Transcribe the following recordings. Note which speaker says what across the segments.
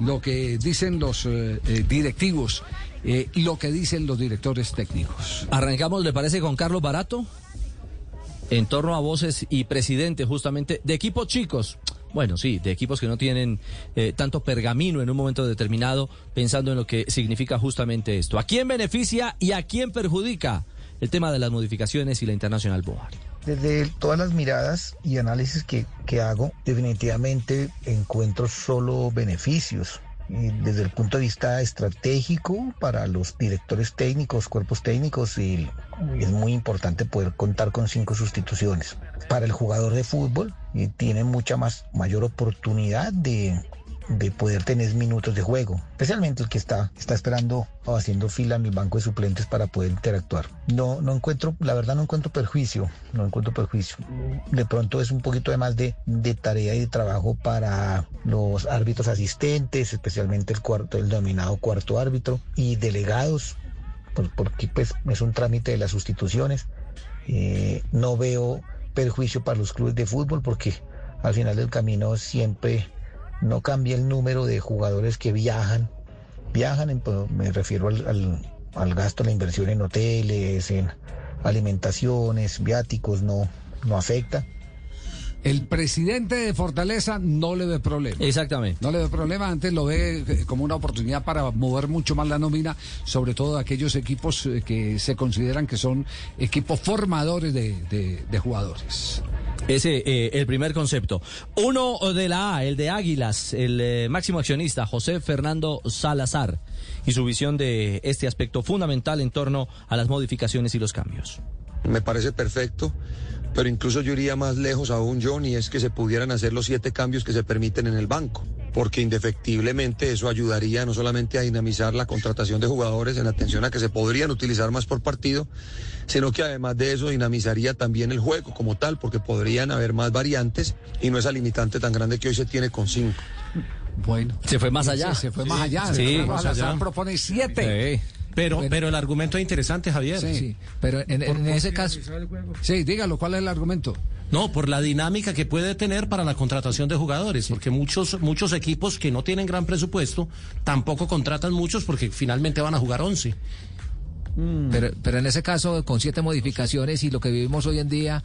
Speaker 1: lo que dicen los eh, eh, directivos eh, lo que dicen los directores técnicos.
Speaker 2: Arrancamos, ¿le parece, con Carlos Barato? En torno a voces y presidente, justamente, de equipos chicos. Bueno, sí, de equipos que no tienen eh, tanto pergamino en un momento determinado, pensando en lo que significa justamente esto. ¿A quién beneficia y a quién perjudica el tema de las modificaciones y la Internacional Board?
Speaker 3: Desde todas las miradas y análisis que, que hago, definitivamente encuentro solo beneficios. Desde el punto de vista estratégico para los directores técnicos, cuerpos técnicos, y es muy importante poder contar con cinco sustituciones. Para el jugador de fútbol, y tiene mucha más mayor oportunidad de, de poder tener minutos de juego, especialmente el que está, está esperando o haciendo fila en el banco de suplentes para poder interactuar. No, no encuentro, la verdad no encuentro perjuicio, no encuentro perjuicio. De pronto es un poquito de más de, de tarea y de trabajo para los árbitros asistentes, especialmente el cuarto, el denominado cuarto árbitro y delegados, por- porque pues es un trámite de las sustituciones. Eh, no veo perjuicio para los clubes de fútbol porque al final del camino siempre no cambia el número de jugadores que viajan. Viajan, en- pues, me refiero al, al- al gasto, la inversión en hoteles, en alimentaciones, viáticos, no, no afecta.
Speaker 1: El presidente de Fortaleza no le ve problema.
Speaker 2: Exactamente.
Speaker 1: No le ve problema, antes lo ve eh, como una oportunidad para mover mucho más la nómina, sobre todo aquellos equipos eh, que se consideran que son equipos formadores de, de- de jugadores.
Speaker 2: Ese, eh, el primer concepto. Uno de la A, el de Águilas, el eh, máximo accionista, José Fernando Salazar, y su visión de este aspecto fundamental en torno a las modificaciones y los cambios.
Speaker 4: Me parece perfecto, pero incluso yo iría más lejos aún, John, y es que se pudieran hacer los siete cambios que se permiten en el banco, porque indefectiblemente eso ayudaría no solamente a dinamizar la contratación de jugadores en atención a que se podrían utilizar más por partido, sino que además de eso dinamizaría también el juego como tal, porque podrían haber más variantes y no esa limitante tan grande que hoy se tiene con cinco.
Speaker 1: Bueno.
Speaker 2: Se fue más allá.
Speaker 1: Se, se fue más allá.
Speaker 2: Sí,
Speaker 1: se fue
Speaker 2: más
Speaker 5: allá.
Speaker 1: propone siete.
Speaker 5: Pero,
Speaker 6: Bueno.
Speaker 5: pero el argumento es interesante, Javier.
Speaker 1: Sí.
Speaker 6: Pero en, en ese caso,
Speaker 1: Sí, dígalo, ¿cuál es el argumento?
Speaker 5: No, por la dinámica que puede tener para la contratación de jugadores, porque muchos muchos equipos que no tienen gran presupuesto tampoco contratan muchos porque finalmente van a jugar 11.
Speaker 6: Pero, pero en ese caso, con siete modificaciones y lo que vivimos hoy en día,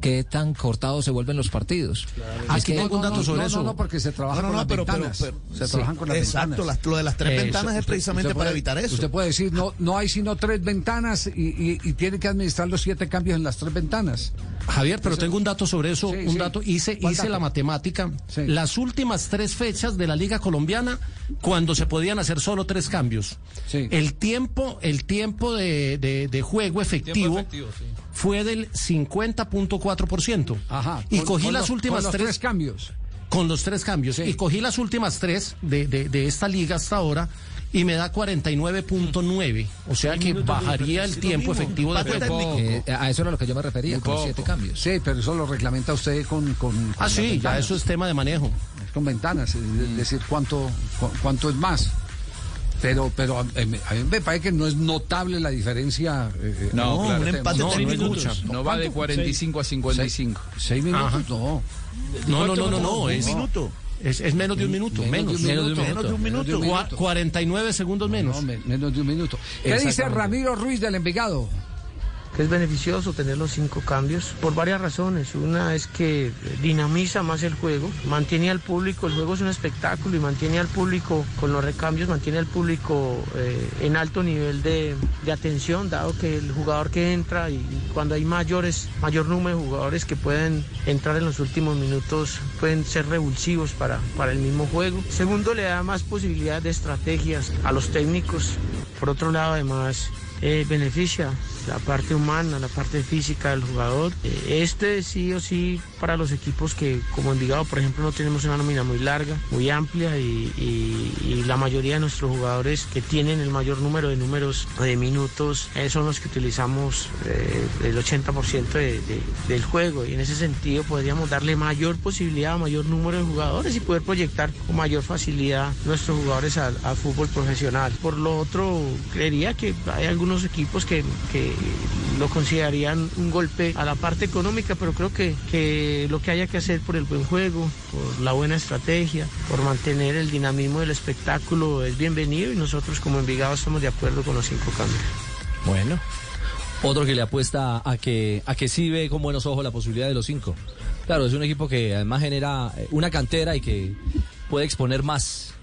Speaker 6: ¿qué tan cortados se vuelven los partidos?
Speaker 5: Aquí tengo un dato
Speaker 1: no,
Speaker 5: sobre
Speaker 1: no,
Speaker 5: eso.
Speaker 1: No, no, porque se trabaja
Speaker 7: No, no,
Speaker 1: con
Speaker 7: no,
Speaker 1: las
Speaker 7: pero- pero-
Speaker 1: ventanas.
Speaker 7: pero-
Speaker 1: se
Speaker 7: sí,
Speaker 1: trabajan con las
Speaker 7: Exacto,
Speaker 1: ventanas.
Speaker 7: las- lo de las tres ventanas
Speaker 1: Usted-
Speaker 7: es precisamente para evitar eso.
Speaker 1: Usted puede decir, no, no hay sino tres ventanas y, y- y tiene que administrar los siete cambios en las tres ventanas.
Speaker 5: Javier, pero tengo un dato sobre eso,
Speaker 1: Sí,
Speaker 5: un
Speaker 1: sí.
Speaker 5: dato, hice,
Speaker 1: ¿Cuál
Speaker 5: hice
Speaker 1: dato?
Speaker 5: la matemática,
Speaker 1: Sí.
Speaker 5: las últimas tres fechas de la Liga Colombiana, cuando se podían hacer solo tres cambios.
Speaker 1: Sí.
Speaker 5: El tiempo, el tiempo de, de- de juego efectivo, fue del 50.4%.
Speaker 1: Ajá.
Speaker 5: Y
Speaker 1: con-
Speaker 5: cogí
Speaker 1: con
Speaker 5: las
Speaker 1: los-
Speaker 5: últimas
Speaker 1: con
Speaker 5: tres,
Speaker 1: tres cambios.
Speaker 5: con los tres cambios.
Speaker 1: Sí.
Speaker 5: Y cogí las últimas tres de, de- de esta liga hasta ahora y me da 49.9. O sea que bajaría el tiempo efectivo de juego.
Speaker 7: técnico.
Speaker 6: Eh, a eso era lo que yo me refería, con siete cambios.
Speaker 1: Sí, pero eso lo reglamenta usted con, con, con
Speaker 5: Ah, sí, ya eso es tema de manejo.
Speaker 1: con ventanas, es de- decir, cuánto, cu- cuánto es más. Pero, pero a, a mí me parece que no es notable la diferencia. eh, eh,
Speaker 7: No,
Speaker 1: claro.
Speaker 7: un empate
Speaker 5: No, no.
Speaker 8: No va de 45 a 55.
Speaker 1: Seis minutos,
Speaker 5: Ajá.
Speaker 1: no.
Speaker 5: No, no, no, no, no,
Speaker 7: Un
Speaker 5: es,
Speaker 7: minuto.
Speaker 5: Es, es menos de un minuto, menos.
Speaker 1: Menos de un
Speaker 7: Menos de un minuto.
Speaker 5: Cua- 49 segundos menos.
Speaker 1: No, me- menos de un minuto. ¿Qué dice. Ramiro Ruiz del Envigado?
Speaker 9: Que es beneficioso tener los cinco cambios por varias razones. Una es que dinamiza más el juego, mantiene al público, el juego es un espectáculo y mantiene al público con los recambios, mantiene al público eh, en alto nivel de, de atención, dado que el jugador que entra y, y cuando hay mayores, mayor número de jugadores que pueden entrar en los últimos minutos pueden ser revulsivos para, para el mismo juego. Segundo, le da más posibilidades de estrategias a los técnicos. Por otro lado, además, eh, beneficia la parte humana, la parte física del jugador. Eh, Este sí o sí para los equipos que como Envigado, por ejemplo, no tenemos una nómina muy larga, muy amplia y, la mayoría de nuestros jugadores que tienen el mayor número de números de minutos eh, son los que utilizamos eh, el 80% de- de- del juego y en ese sentido podríamos darle mayor posibilidad a mayor número de jugadores y poder proyectar con mayor facilidad nuestros jugadores al, fútbol profesional. Por lo otro, creería que hay algunos equipos que lo considerarían un golpe a la parte económica, pero creo que, que lo que haya que hacer por el buen juego, por la buena estrategia, por mantener el dinamismo del espectáculo es bienvenido y nosotros como Envigado estamos de acuerdo con los cinco cambios.
Speaker 2: Bueno. Otro que le apuesta a que, a que sí ve con buenos ojos la posibilidad de los cinco. Claro, es un equipo que además genera una cantera y que puede exponer más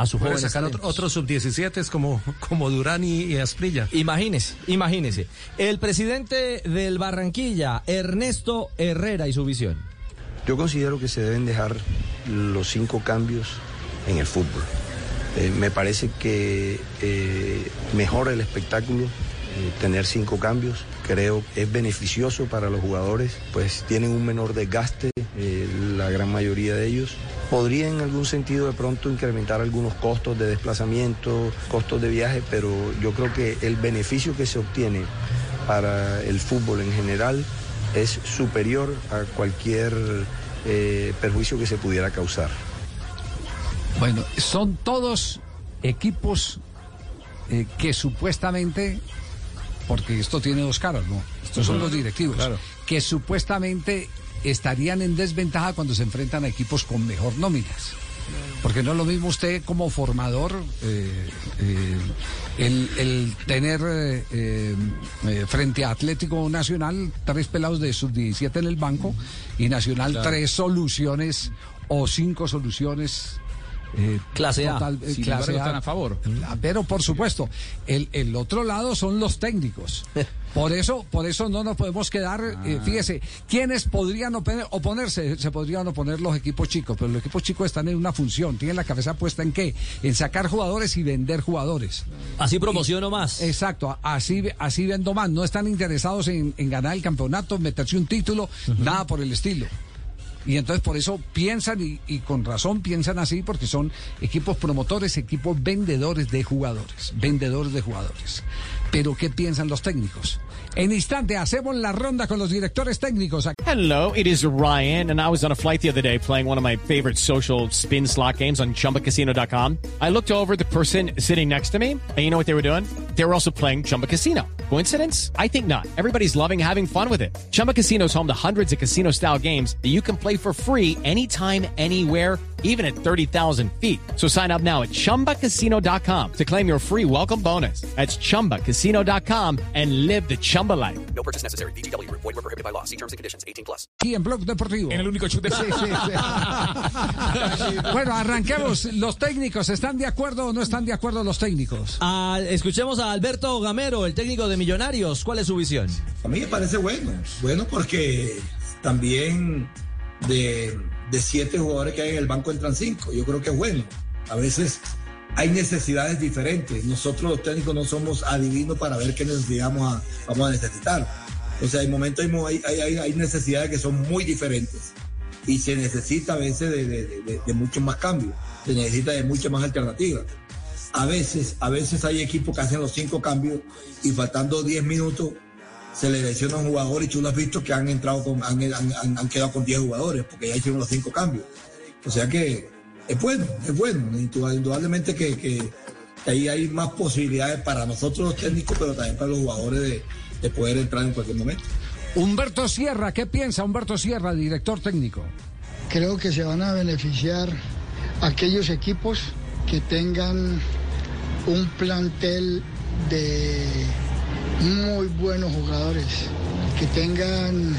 Speaker 2: a su jóvenes
Speaker 5: sacar otro, otros sub-17 como, como Durán y, y Asprilla.
Speaker 2: Imagínese, imagínese. El presidente del Barranquilla, Ernesto Herrera y su visión.
Speaker 7: Yo considero que se deben dejar los cinco cambios en el fútbol. Eh, me parece que eh, mejora el espectáculo eh, tener cinco cambios. Creo que es beneficioso para los jugadores, pues tienen un menor desgaste, eh, la gran mayoría de ellos. Podría en algún sentido de pronto incrementar algunos costos de desplazamiento, costos de viaje, pero yo creo que el beneficio que se obtiene para el fútbol en general es superior a cualquier eh, perjuicio que se pudiera causar.
Speaker 1: Bueno, son todos equipos eh, que supuestamente, porque esto tiene dos caras, ¿no? Estos son los directivos,
Speaker 2: Claro.
Speaker 1: que supuestamente estarían en desventaja cuando se enfrentan a equipos con mejor nóminas. Porque no es lo mismo usted como formador eh, eh, el, el tener eh, frente a Atlético Nacional tres pelados de sub-17 en el banco y Nacional
Speaker 2: Claro.
Speaker 1: tres soluciones o cinco soluciones. Eh,
Speaker 2: Clase A.
Speaker 1: total, eh, clase A.
Speaker 8: están a favor.
Speaker 1: Ah, Pero por supuesto, el, el otro lado son los técnicos. Por eso, por eso no nos podemos quedar, eh,
Speaker 8: Ah.
Speaker 1: fíjese, ¿quiénes podrían oponer- oponerse? Se podrían oponer los equipos chicos, pero los equipos chicos están en una función, tienen la cabeza puesta en qué? En sacar jugadores y vender jugadores.
Speaker 2: Así promociono más.
Speaker 1: Exacto, así, así vendo más. No están interesados en, en ganar el campeonato, meterse un título, nada por el estilo. Y entonces por eso piensan, y, con razón piensan así, porque son equipos promotores, equipos vendedores de jugadores, vendedores de jugadores. Pero ¿qué piensan los técnicos? En instante hacemos la ronda con los directores técnicos.
Speaker 10: Hello, it is Ryan, and I was on a flight the other day playing one of my favorite social spin slot games on chumbacasino.com. I looked over the person sitting next to me, and you know what they were doing? They were also playing Chumba Casino. Coincidence? I think not. Everybody's loving having fun with it. Chumba Casino is home to hundreds of casino style games that you can play for free anytime, anywhere even at 30,000 feet. So sign up now at ChumbaCasino.com to claim your free welcome bonus. That's ChumbaCasino.com and live the Chumba life.
Speaker 11: No purchase necessary. VGW Group. Void were prohibited by law. See terms and conditions. 18 plus.
Speaker 1: Aquí en Blog Deportivo.
Speaker 8: En el único chute.
Speaker 1: Sí, sí, sí. bueno, arranquemos. ¿Los técnicos están de acuerdo o no están de acuerdo los técnicos?
Speaker 2: Ah, escuchemos a Alberto Gamero, el técnico de Millonarios. ¿Cuál es su visión?
Speaker 12: A mí me parece bueno, bueno porque también de, de siete jugadores que hay en el banco entran cinco. Yo creo que es bueno. A veces hay necesidades diferentes. Nosotros los técnicos no somos adivinos para ver qué necesidad vamos a, necesitar. O sea, hay momentos, hay, necesidades que son muy diferentes y se necesita a veces de, de, muchos más cambios, se necesita de muchas más alternativas. A veces, a veces hay equipos que hacen los cinco cambios y faltando 10 minutos se le lesiona un jugador y tú lo has visto que han entrado con, han- han quedado con 10 jugadores porque ya hicieron los cinco cambios. O sea que es bueno, es bueno. Indudable- Indudablemente que, que- que ahí hay más posibilidades para nosotros los técnicos, pero también para los jugadores de, de poder entrar en cualquier momento.
Speaker 1: Humberto Sierra, ¿qué piensa Humberto Sierra, director técnico?
Speaker 13: Creo que se van a beneficiar aquellos equipos que tengan un plantel de muy buenos jugadores, que tengan,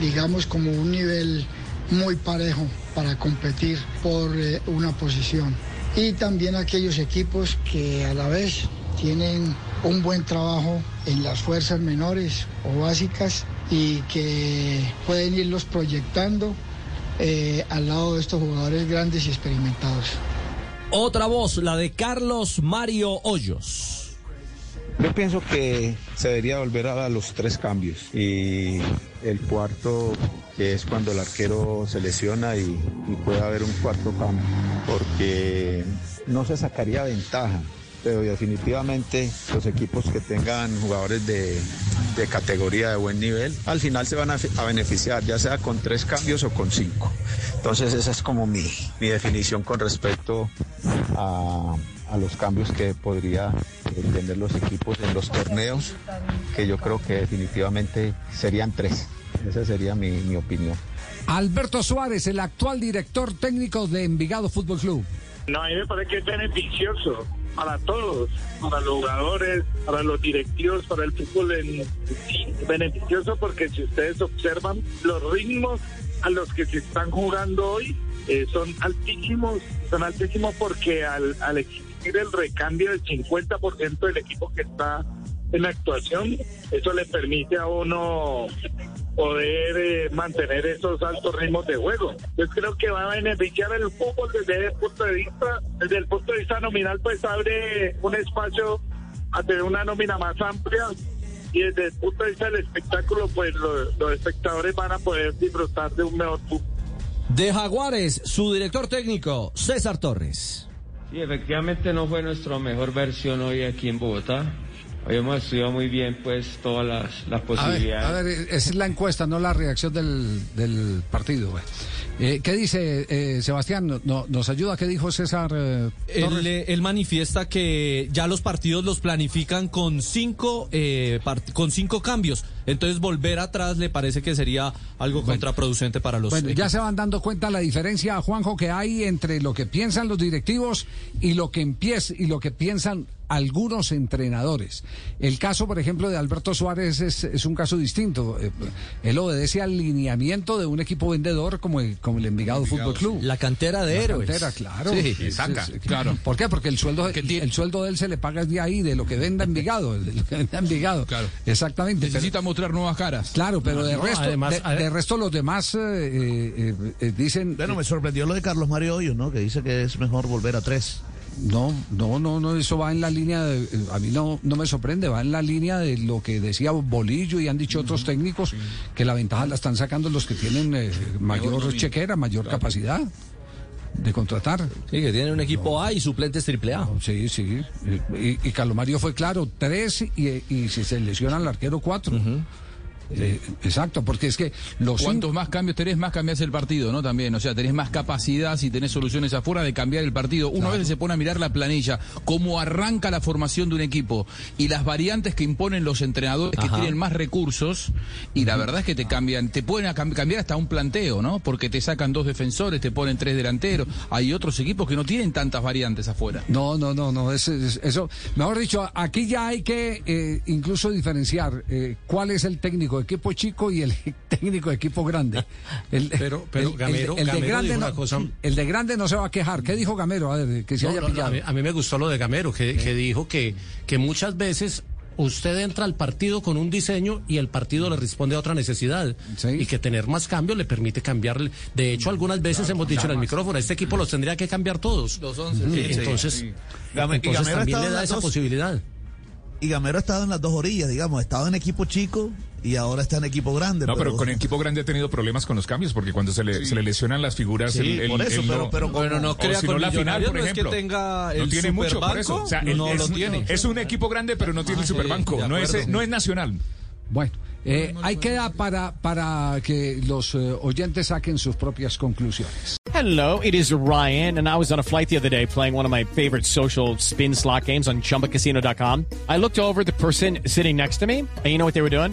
Speaker 13: digamos, como un nivel muy parejo para competir por eh, una posición. Y también aquellos equipos que a la vez tienen un buen trabajo en las fuerzas menores o básicas y que pueden irlos proyectando eh, al lado de estos jugadores grandes y experimentados.
Speaker 2: Otra voz, la de Carlos Mario Hoyos.
Speaker 14: Yo pienso que se debería volver a los tres cambios y el cuarto que es cuando el arquero se lesiona y, y puede haber un cuarto cambio porque no se sacaría ventaja pero definitivamente los equipos que tengan jugadores de, categoría de buen nivel, al final se van a, a, beneficiar, ya sea con tres cambios o con cinco. Entonces esa es como mi, mi definición con respecto a, a los cambios que podría tener los equipos en los torneos, que yo creo que definitivamente serían tres. Esa sería mi, mi opinión.
Speaker 1: Alberto Suárez, el actual director técnico de Envigado Fútbol Club.
Speaker 15: No, a mí me parece que es beneficioso para todos, para los jugadores, para los directivos, para el fútbol en beneficioso porque si ustedes observan los ritmos a los que se están jugando hoy eh, son altísimos, son altísimos porque al, al existir el recambio del 50% del equipo que está en actuación, eso le permite a uno poder eh, mantener esos altos ritmos de juego. Yo creo que va a beneficiar el fútbol desde el punto de vista, desde el punto de vista nominal, pues abre un espacio a tener una nómina más amplia y desde el punto de vista del espectáculo, pues los, los espectadores van a poder disfrutar de un mejor fútbol.
Speaker 2: De Jaguares, su director técnico, César Torres.
Speaker 16: Sí, efectivamente no fue nuestra mejor versión hoy aquí en Bogotá. Hoy hemos estudiado muy bien pues todas las, las posibilidades.
Speaker 1: A ver, a ver, es la encuesta, no la reacción del, del partido. Eh, ¿Qué dice eh, Sebastián? No, ¿Nos ayuda? ¿Qué dijo César eh,
Speaker 2: él, él, manifiesta que ya los partidos los planifican con cinco, eh, con cinco cambios. Entonces volver atrás le parece que sería algo bueno, contraproducente para los
Speaker 1: Bueno, ya se van dando cuenta la diferencia, Juanjo, que hay entre lo que piensan los directivos y lo que empieza y lo que piensan algunos entrenadores. El caso, por ejemplo, de Alberto Suárez es, es un caso distinto. Eh, Él obedece al lineamiento de un equipo vendedor como el, como el Envigado, Envigado Fútbol Club.
Speaker 2: La cantera de
Speaker 1: la
Speaker 2: héroes.
Speaker 1: Cantera, claro.
Speaker 2: Sí,
Speaker 1: es,
Speaker 2: saca,
Speaker 1: es,
Speaker 2: claro.
Speaker 1: ¿Por qué? Porque el sueldo, el, el, sueldo de él se le paga de ahí, de lo que venda Envigado. De lo que venda Envigado.
Speaker 8: Claro.
Speaker 1: Exactamente.
Speaker 8: Necesita pero, mostrar nuevas caras.
Speaker 1: Claro, pero
Speaker 8: no,
Speaker 1: de,
Speaker 8: no,
Speaker 1: resto,
Speaker 8: además,
Speaker 1: de, de, resto los demás eh, eh, dicen...
Speaker 17: Bueno, me sorprendió lo de Carlos Mario Hoyos, ¿no? Que dice que es mejor volver a tres.
Speaker 1: No, no, no, no, eso va en la línea de, a mí no, no me sorprende, va en la línea de lo que decía Bolillo y han dicho uh -huh, otros técnicos, sí. que la ventaja la están sacando los que tienen eh, mayor chequera, mayor claro. capacidad de contratar.
Speaker 2: Sí, que tienen un equipo A y suplentes triple A.
Speaker 1: No, sí, sí. Y, y Carlos Mario fue claro, tres y, y si se lesiona el arquero, cuatro. Uh -huh. Eh, exacto, porque es que los
Speaker 8: cuantos más cambios tenés, más cambias el partido, ¿no? También, o sea, tenés más capacidad si tenés soluciones afuera de cambiar el partido. Uno claro. veces se pone a mirar la planilla, cómo arranca la formación de un equipo y las variantes que imponen los entrenadores Ajá. que tienen más recursos y la verdad es que te cambian, te pueden cambiar hasta un planteo, ¿no? Porque te sacan dos defensores, te ponen tres delanteros. Hay otros equipos que no tienen tantas variantes afuera.
Speaker 1: No, no, no, no, es, es, eso, mejor dicho, aquí ya hay que eh, incluso diferenciar eh, cuál es el técnico equipo chico y el técnico de equipo grande.
Speaker 5: El, pero, pero
Speaker 1: el,
Speaker 5: Gamero,
Speaker 1: el, el
Speaker 5: Gamero
Speaker 1: de grande no,
Speaker 5: cosa...
Speaker 1: el de grande no se va a quejar. ¿Qué dijo Gamero? A ver, que se
Speaker 5: no,
Speaker 1: haya
Speaker 5: no,
Speaker 1: pillado.
Speaker 5: A mí, a mí, me gustó lo de Gamero, que, que dijo que, que muchas veces usted entra al partido con un diseño y el partido le responde a otra necesidad. Sí. Y que tener más cambios le permite cambiarle. De hecho, algunas veces claro, hemos dicho en el micrófono, este equipo los tendría que cambiar todos.
Speaker 17: Los 11.
Speaker 5: Sí, entonces,
Speaker 17: sí.
Speaker 5: entonces también le da esa
Speaker 17: dos...
Speaker 5: posibilidad.
Speaker 17: Y Gamero ha estado en las dos orillas, digamos, ha estado en equipo chico y ahora está en equipo grande.
Speaker 18: No, pero, pero con equipo grande ha tenido problemas con los cambios, porque cuando se le, sí. se le lesionan las figuras,
Speaker 17: sí,
Speaker 18: el, el,
Speaker 17: por eso,
Speaker 18: el,
Speaker 17: pero, pero
Speaker 2: bueno, no crea
Speaker 18: no la final, por ejemplo.
Speaker 2: No, es que tenga
Speaker 18: no tiene mucho por eso. O sea,
Speaker 2: no,
Speaker 18: es,
Speaker 2: lo tiene.
Speaker 18: Es un equipo grande, pero no tiene ah, el superbanco. no es, no es nacional.
Speaker 1: Bueno. Eh, ahí queda para, para que los uh, oyentes saquen sus propias conclusiones.
Speaker 10: Hello, it is Ryan, and I was on a flight the other day playing one of my favorite social spin slot games on chumbacasino.com. I looked over the person sitting next to me, and you know what they were doing?